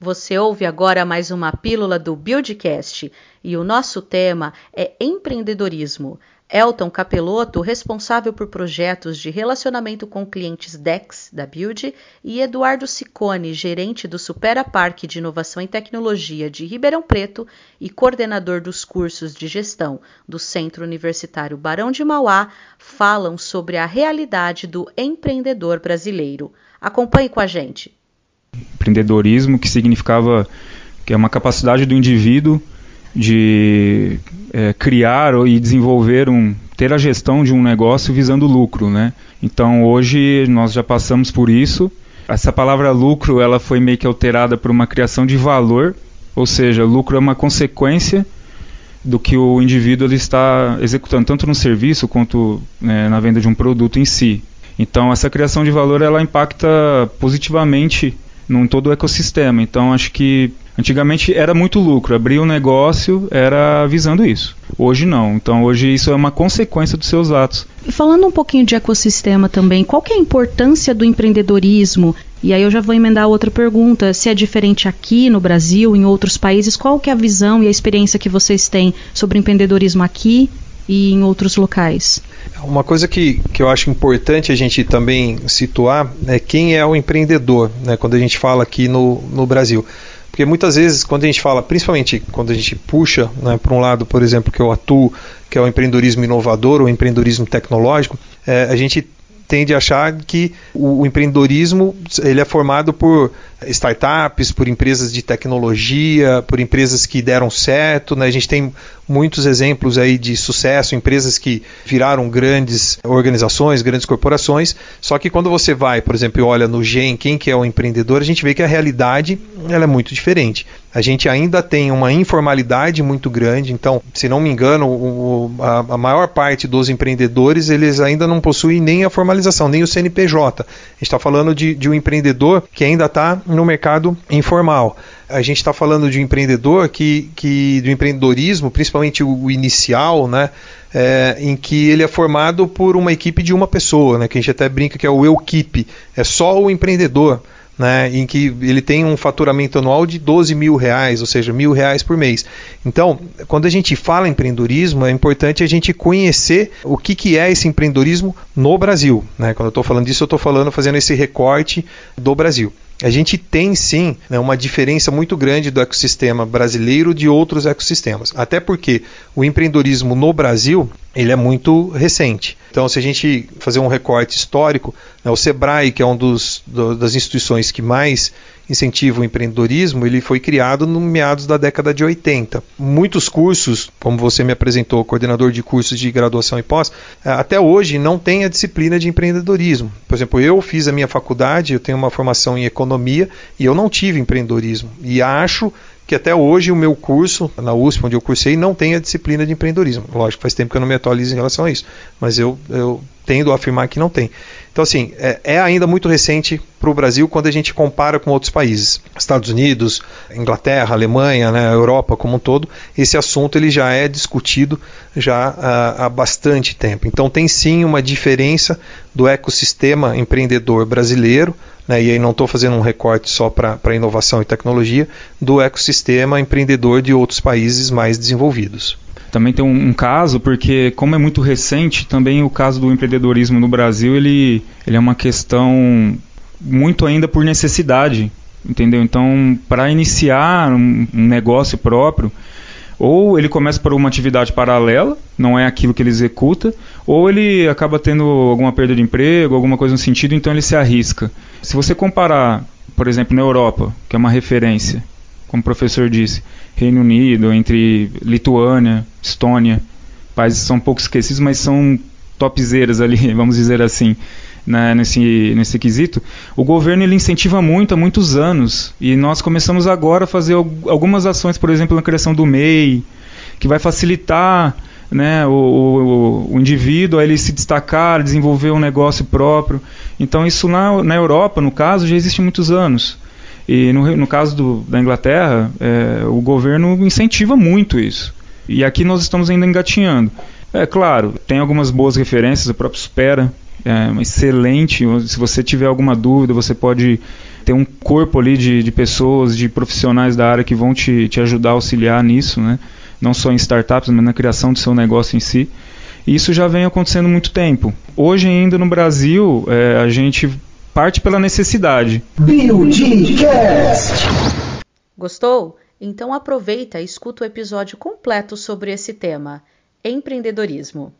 Você ouve agora mais uma pílula do Buildcast e o nosso tema é empreendedorismo. Elton Capeloto, responsável por projetos de relacionamento com clientes DEX da Build, e Eduardo Sicone, gerente do Supera Parque de Inovação e Tecnologia de Ribeirão Preto e coordenador dos cursos de gestão do Centro Universitário Barão de Mauá, falam sobre a realidade do empreendedor brasileiro. Acompanhe com a gente. Empreendedorismo que significava que é uma capacidade do indivíduo de é, criar e desenvolver um ter a gestão de um negócio visando lucro, né? Então hoje nós já passamos por isso. Essa palavra lucro ela foi meio que alterada por uma criação de valor, ou seja, lucro é uma consequência do que o indivíduo ele está executando tanto no serviço quanto né, na venda de um produto em si. Então essa criação de valor ela impacta positivamente num todo o ecossistema. Então acho que antigamente era muito lucro, abrir um negócio era visando isso. Hoje não. Então hoje isso é uma consequência dos seus atos. E falando um pouquinho de ecossistema também, qual que é a importância do empreendedorismo? E aí eu já vou emendar outra pergunta, se é diferente aqui no Brasil, em outros países, qual que é a visão e a experiência que vocês têm sobre empreendedorismo aqui e em outros locais? Uma coisa que, que eu acho importante a gente também situar é quem é o empreendedor, né, quando a gente fala aqui no, no Brasil. Porque muitas vezes, quando a gente fala, principalmente quando a gente puxa né, para um lado, por exemplo, que eu atuo, que é o empreendedorismo inovador ou empreendedorismo tecnológico, é, a gente tende a achar que o, o empreendedorismo ele é formado por startups, por empresas de tecnologia, por empresas que deram certo. Né? A gente tem muitos exemplos aí de sucesso, empresas que viraram grandes organizações, grandes corporações. Só que quando você vai, por exemplo, e olha no GEM, quem que é o empreendedor, a gente vê que a realidade ela é muito diferente. A gente ainda tem uma informalidade muito grande, então, se não me engano, o, a, a, maior parte dos empreendedores eles ainda não possuem nem a formalização, nem o CNPJ. A gente está falando de, de um empreendedor que ainda está no mercado informal. A gente está falando de um empreendedor que, que do empreendedorismo, principalmente o, o inicial, né, é, em que ele é formado por uma equipe de uma pessoa, né, que a gente até brinca que é o equipe, é só o empreendedor né, em que ele tem um faturamento anual de 12 mil reais, ou seja, mil reais por mês. Então, quando a gente fala em empreendedorismo, é importante a gente conhecer o que, que é esse empreendedorismo no Brasil. Né? Quando eu estou falando disso, eu estou falando fazendo esse recorte do Brasil. A gente tem sim né, uma diferença muito grande do ecossistema brasileiro de outros ecossistemas. Até porque o empreendedorismo no Brasil ele é muito recente. Então, se a gente fazer um recorte histórico, né, o Sebrae, que é uma das instituições que mais incentiva o empreendedorismo, ele foi criado no meados da década de 80. Muitos cursos, como você me apresentou, coordenador de cursos de graduação e pós, é, até hoje não tem a disciplina de empreendedorismo. Por exemplo, eu fiz a minha faculdade, eu tenho uma formação em economia e eu não tive empreendedorismo. E acho que até hoje o meu curso, na USP, onde eu cursei, não tem a disciplina de empreendedorismo. Lógico, faz tempo que eu não me atualizo em relação a isso, mas eu, eu tendo a afirmar que não tem. Então, assim, é, é ainda muito recente para o Brasil quando a gente compara com outros países. Estados Unidos, Inglaterra, Alemanha, né, Europa como um todo, esse assunto ele já é discutido já há, há bastante tempo. Então, tem sim uma diferença do ecossistema empreendedor brasileiro né, e aí não estou fazendo um recorte só para inovação e tecnologia, do ecossistema empreendedor de outros países mais desenvolvidos. Também tem um, um, caso, porque como é muito recente, também o caso do empreendedorismo no Brasil, ele, ele é uma questão muito ainda por necessidade, entendeu? Então, para iniciar um, um negócio próprio, ou ele começa por uma atividade paralela, não é aquilo que ele executa, ou ele acaba tendo alguma perda de emprego, alguma coisa no sentido, então ele se arrisca. Se você comparar, por exemplo, na Europa, que é uma referência, como o professor disse, Reino Unido, entre Lituânia, Estônia, países que são pouco esquecidos, mas são topzeiras ali, vamos dizer assim né, nesse, nesse quesito, o governo ele incentiva muito há muitos anos. E nós começamos agora a fazer algumas ações, por exemplo, na criação do MEI, que vai facilitar né, o, o, o, indivíduo a ele se destacar, desenvolver um negócio próprio. Então isso na, na Europa, no caso, já existe há muitos anos. E no, no caso do, da Inglaterra, é, o governo incentiva muito isso. E aqui nós estamos ainda engatinhando. É claro, tem algumas boas referências, o próprio Supera, é excelente. Se você tiver alguma dúvida, você pode ter um corpo ali de, de pessoas, de profissionais da área que vão te, te ajudar auxiliar nisso, né? não só em startups, mas na criação do seu negócio em si. E isso já vem acontecendo há muito tempo. Hoje ainda no Brasil, é, a gente parte pela necessidade. Gostou? Então aproveita e escuta o episódio completo sobre esse tema, empreendedorismo.